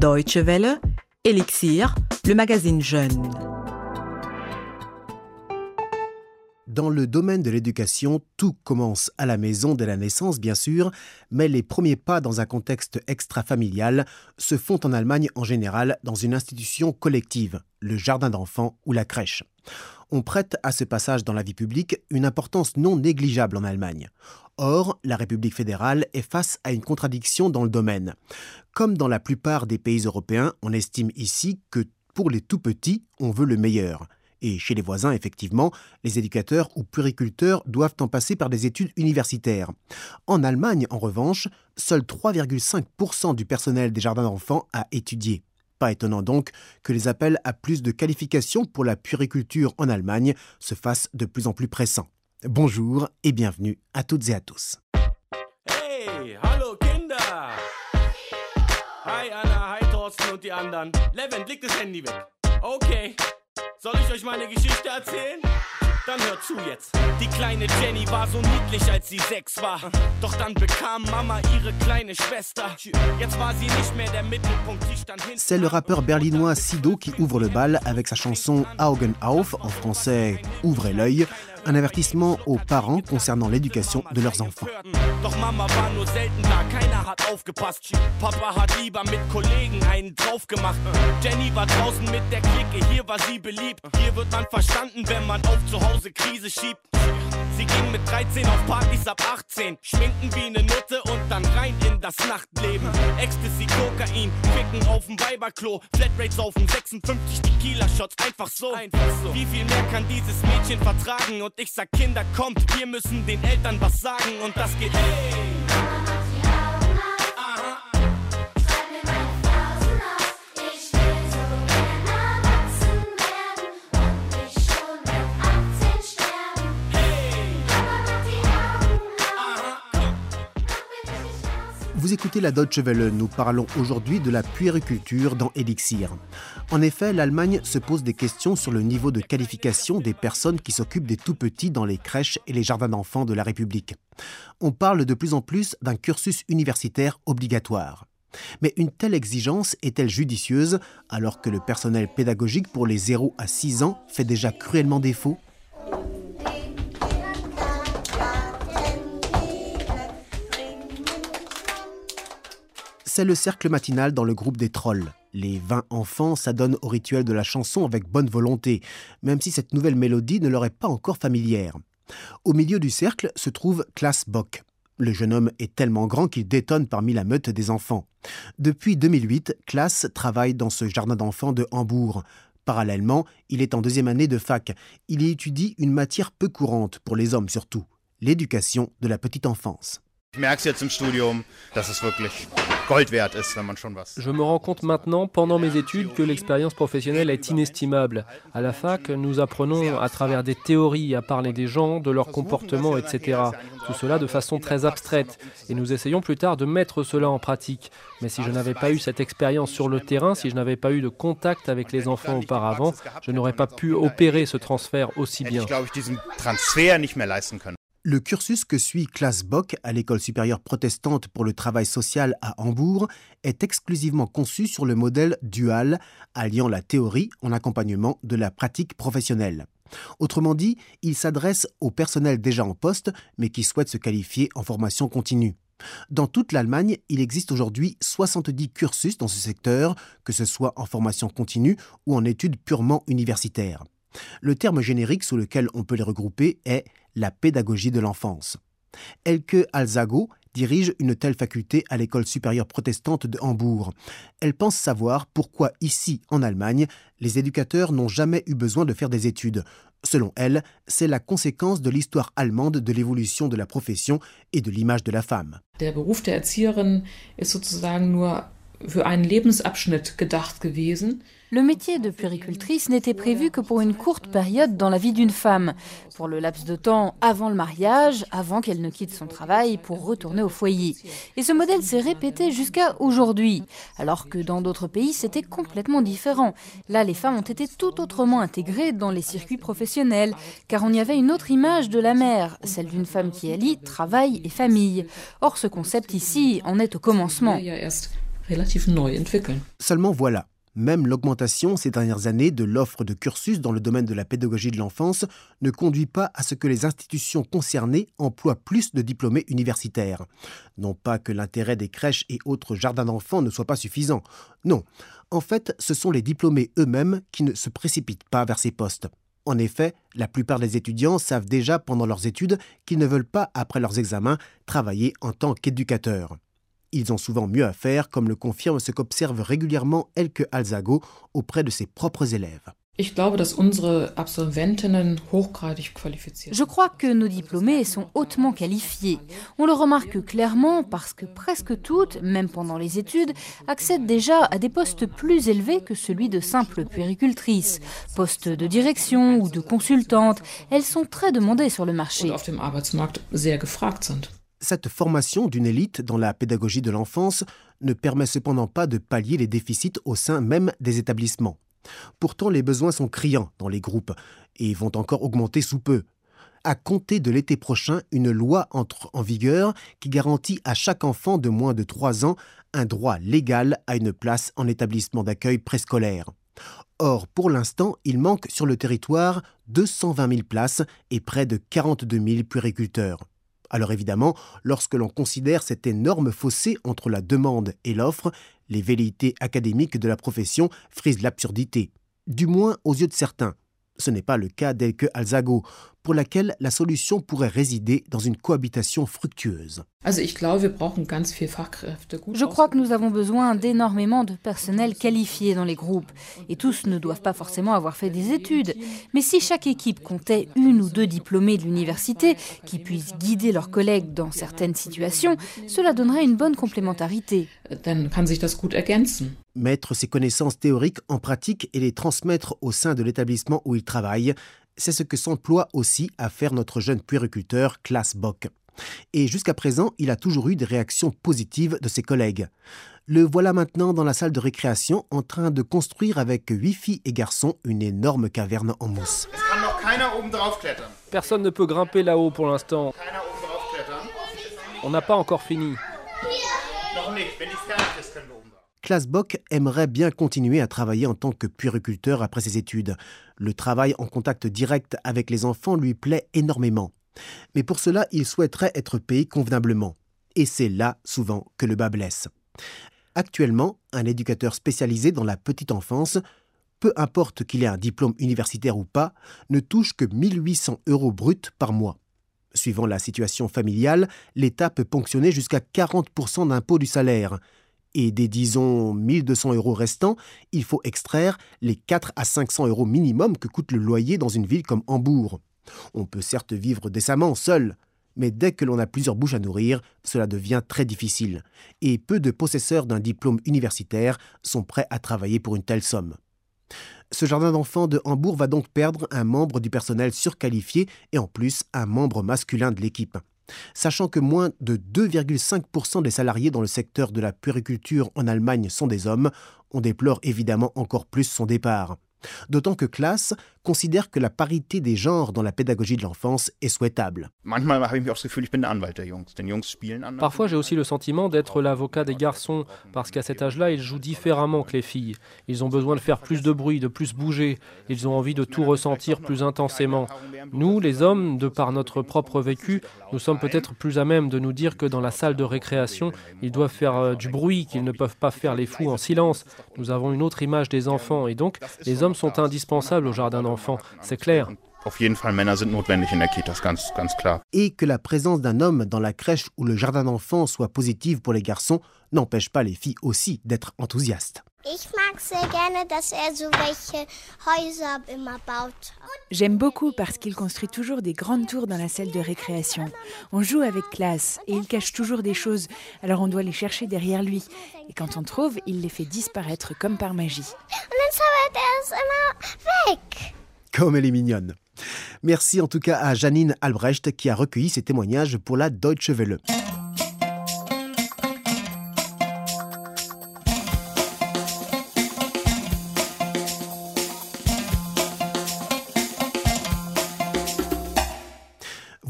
Deutsche Welle, Elixir, le magazine Jeune. Dans le domaine de l'éducation, tout commence à la maison dès la naissance, bien sûr, mais les premiers pas dans un contexte extra-familial se font en Allemagne en général dans une institution collective, le jardin d'enfants ou la crèche. On prête à ce passage dans la vie publique une importance non négligeable en Allemagne. Or, la République fédérale est face à une contradiction dans le domaine. Comme dans la plupart des pays européens, on estime ici que pour les tout petits, on veut le meilleur. Et chez les voisins, effectivement, les éducateurs ou puriculteurs doivent en passer par des études universitaires. En Allemagne, en revanche, seul 3,5% du personnel des jardins d'enfants a étudié. Pas étonnant donc que les appels à plus de qualifications pour la puriculture en Allemagne se fassent de plus en plus pressants. Bonjour et bienvenue à toutes et à tous. Hey, hallo Kinder! Hi Anna, hi Thorsten und? Dann hört zu jetzt. Die kleine Jenny war so niedlich, als sie sechs war. Doch dann bekam Mama ihre kleine Schwester. Jetzt war sie nicht mehr der Mittelpunkt, sie stand hinten. C'est le rappeur berlinois Sido qui ouvre le bal avec sa chanson Augen auf, en français Ouvrez l'œil, un avertissement aux parents concernant l'éducation de leurs enfants. Sie ging mit 13 auf Partys ab 18. Schminken wie ne Nutte und dann rein in das Nachtleben. Ecstasy, Kokain, Ficken aufm Weiberklo. Flatrates aufm 56, die Kieler Shots, einfach so. einfach so. Wie viel mehr kann dieses Mädchen vertragen? Und ich sag, Kinder, kommt, wir müssen den Eltern was sagen. Und das geht. Hey. Écoutez la Deutsche Welle, nous parlons aujourd'hui de la puériculture dans Elixir. En effet, l'Allemagne se pose des questions sur le niveau de qualification des personnes qui s'occupent des tout-petits dans les crèches et les jardins d'enfants de la République. On parle de plus en plus d'un cursus universitaire obligatoire. Mais une telle exigence est-elle judicieuse alors que le personnel pédagogique pour les 0 à 6 ans fait déjà cruellement défaut? C'est le cercle matinal dans le groupe des trolls. Les 20 enfants s'adonnent au rituel de la chanson avec bonne volonté, même si cette nouvelle mélodie ne leur est pas encore familière. Au milieu du cercle se trouve Klaas Bock. Le jeune homme est tellement grand qu'il détonne parmi la meute des enfants. Depuis 2008, Klaas travaille dans ce jardin d'enfants de Hambourg. Parallèlement, il est en deuxième année de fac. Il y étudie une matière peu courante pour les hommes surtout, l'éducation de la petite enfance. Gold wert ist, wenn man schon was. Je me rends compte maintenant, pendant mes études, que l'expérience professionnelle est inestimable. À la fac, nous apprenons à travers des théories à parler des gens, de leur comportement, etc. Tout cela de façon très abstraite. Et nous essayons plus tard de mettre cela en pratique. Mais si je n'avais pas eu cette expérience sur le terrain, si je n'avais pas eu de contact avec les enfants auparavant, je n'aurais pas pu opérer ce transfert aussi bien. Le cursus que suit Klaas Bock à l'école supérieure protestante pour le travail social à Hambourg est exclusivement conçu sur le modèle dual, alliant la théorie en accompagnement de la pratique professionnelle. Autrement dit, il s'adresse au personnel déjà en poste, mais qui souhaite se qualifier en formation continue. Dans toute l'Allemagne, il existe aujourd'hui 70 cursus dans ce secteur, que ce soit en formation continue ou en études purement universitaires. Le terme générique sous lequel on peut les regrouper est la pédagogie de l'enfance. Elke Alzago dirige une telle faculté à l'école supérieure protestante de Hambourg. Elle pense savoir pourquoi ici, en Allemagne, les éducateurs n'ont jamais eu besoin de faire des études. Selon elle, c'est la conséquence de l'histoire allemande de l'évolution de la profession et de l'image de la femme. Le métier de puéricultrice n'était prévu que pour une courte période dans la vie d'une femme, pour le laps de temps avant le mariage, avant qu'elle ne quitte son travail pour retourner au foyer. Et ce modèle s'est répété jusqu'à aujourd'hui, alors que dans d'autres pays c'était complètement différent. Là, les femmes ont été tout autrement intégrées dans les circuits professionnels, car on y avait une autre image de la mère, celle d'une femme qui allie travail et famille. Or, ce concept ici en est au commencement. Seulement voilà, même l'augmentation ces dernières années de l'offre de cursus dans le domaine de la pédagogie de l'enfance ne conduit pas à ce que les institutions concernées emploient plus de diplômés universitaires. Non pas que l'intérêt des crèches et autres jardins d'enfants ne soit pas suffisant. Non. En fait, ce sont les diplômés eux-mêmes qui ne se précipitent pas vers ces postes. En effet, la plupart des étudiants savent déjà pendant leurs études qu'ils ne veulent pas, après leurs examens, travailler en tant qu'éducateurs. Ils ont souvent mieux à faire, comme le confirme ce qu'observe régulièrement Elke Alzago auprès de ses propres élèves. Je crois que nos diplômés sont hautement qualifiés. On le remarque clairement parce que presque toutes, même pendant les études, accèdent déjà à des postes plus élevés que celui de simple puéricultrice. Postes de direction ou de consultante, elles sont très demandées sur le marché. Cette formation d'une élite dans la pédagogie de l'enfance ne permet cependant pas de pallier les déficits au sein même des établissements. Pourtant, les besoins sont criants dans les groupes et vont encore augmenter sous peu. À compter de l'été prochain, une loi entre en vigueur qui garantit à chaque enfant de moins de 3 ans un droit légal à une place en établissement d'accueil préscolaire. Or, pour l'instant, il manque sur le territoire 220 000 places et près de 42 000 puériculteurs. Alors évidemment, lorsque l'on considère cet énorme fossé entre la demande et l'offre, les velléités académiques de la profession frisent l'absurdité. Du moins aux yeux de certains. Ce n'est pas le cas d'Elke Alzago, pour laquelle la solution pourrait résider dans une cohabitation fructueuse. Je crois que nous avons besoin d'énormément de personnel qualifié dans les groupes. Et tous ne doivent pas forcément avoir fait des études. Mais si chaque équipe comptait une ou deux diplômés de l'université qui puissent guider leurs collègues dans certaines situations, cela donnerait une bonne complémentarité. Mettre ses connaissances théoriques en pratique et les transmettre au sein de l'établissement où il travaille, c'est ce que s'emploie aussi à faire notre jeune puériculteur Klaas Bock. Et jusqu'à présent, il a toujours eu des réactions positives de ses collègues. Le voilà maintenant dans la salle de récréation en train de construire avec huit filles et garçons une énorme caverne en mousse. Personne ne peut grimper là-haut pour l'instant. On n'a pas encore fini. Klaas Bock aimerait bien continuer à travailler en tant que puériculteur après ses études. Le travail en contact direct avec les enfants lui plaît énormément. Mais pour cela, il souhaiterait être payé convenablement. Et c'est là, souvent, que le bas blesse. Actuellement, un éducateur spécialisé dans la petite enfance, peu importe qu'il ait un diplôme universitaire ou pas, ne touche que 1800 euros bruts par mois. Suivant la situation familiale, l'État peut ponctionner jusqu'à 40% d'impôt du salaire. Et des, disons, 1200 euros restants, il faut extraire les 4 à 500 euros minimum que coûte le loyer dans une ville comme Hambourg. On peut certes vivre décemment seul, mais dès que l'on a plusieurs bouches à nourrir, cela devient très difficile. Et peu de possesseurs d'un diplôme universitaire sont prêts à travailler pour une telle somme. Ce jardin d'enfants de Hambourg va donc perdre un membre du personnel surqualifié et en plus un membre masculin de l'équipe. Sachant que moins de 2,5% des salariés dans le secteur de la puériculture en Allemagne sont des hommes, on déplore évidemment encore plus son départ. D'autant que Klaas considère que la parité des genres dans la pédagogie de l'enfance est souhaitable. Parfois, j'ai aussi le sentiment d'être l'avocat des garçons, parce qu'à cet âge-là, ils jouent différemment que les filles. Ils ont besoin de faire plus de bruit, de plus bouger. Ils ont envie de tout ressentir plus intensément. Nous, les hommes, de par notre propre vécu, nous sommes peut-être plus à même de nous dire que dans la salle de récréation, ils doivent faire euh, du bruit, qu'ils ne peuvent pas faire les fous en silence. Nous avons une autre image des enfants, et donc les hommes sont indispensables au jardin d'enfants, c'est clair. Et que la présence d'un homme dans la crèche ou le jardin d'enfants soit positive pour les garçons n'empêche pas les filles aussi d'être enthousiastes. Er. J'aime beaucoup parce qu'il construit toujours des grandes tours dans la salle de récréation. On joue avec classe et il cache toujours des choses, alors on doit les chercher derrière lui. Et quand on trouve, il les fait disparaître comme par magie. Comme elle est mignonne. Merci en tout cas à Janine Albrecht qui a recueilli ces témoignages pour la Deutsche Welle.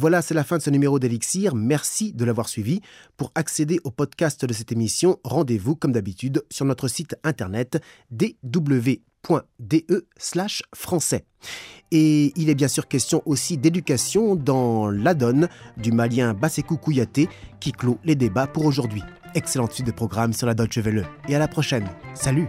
Voilà, c'est la fin de ce numéro d'Elixir. Merci de l'avoir suivi. Pour accéder au podcast de cette émission, rendez-vous comme d'habitude sur notre site internet dw.de français. Et il est bien sûr question aussi d'éducation dans la donne du malien Basekou Kouyaté qui clôt les débats pour aujourd'hui. Excellente suite de programme sur la Deutsche Welle et à la prochaine. Salut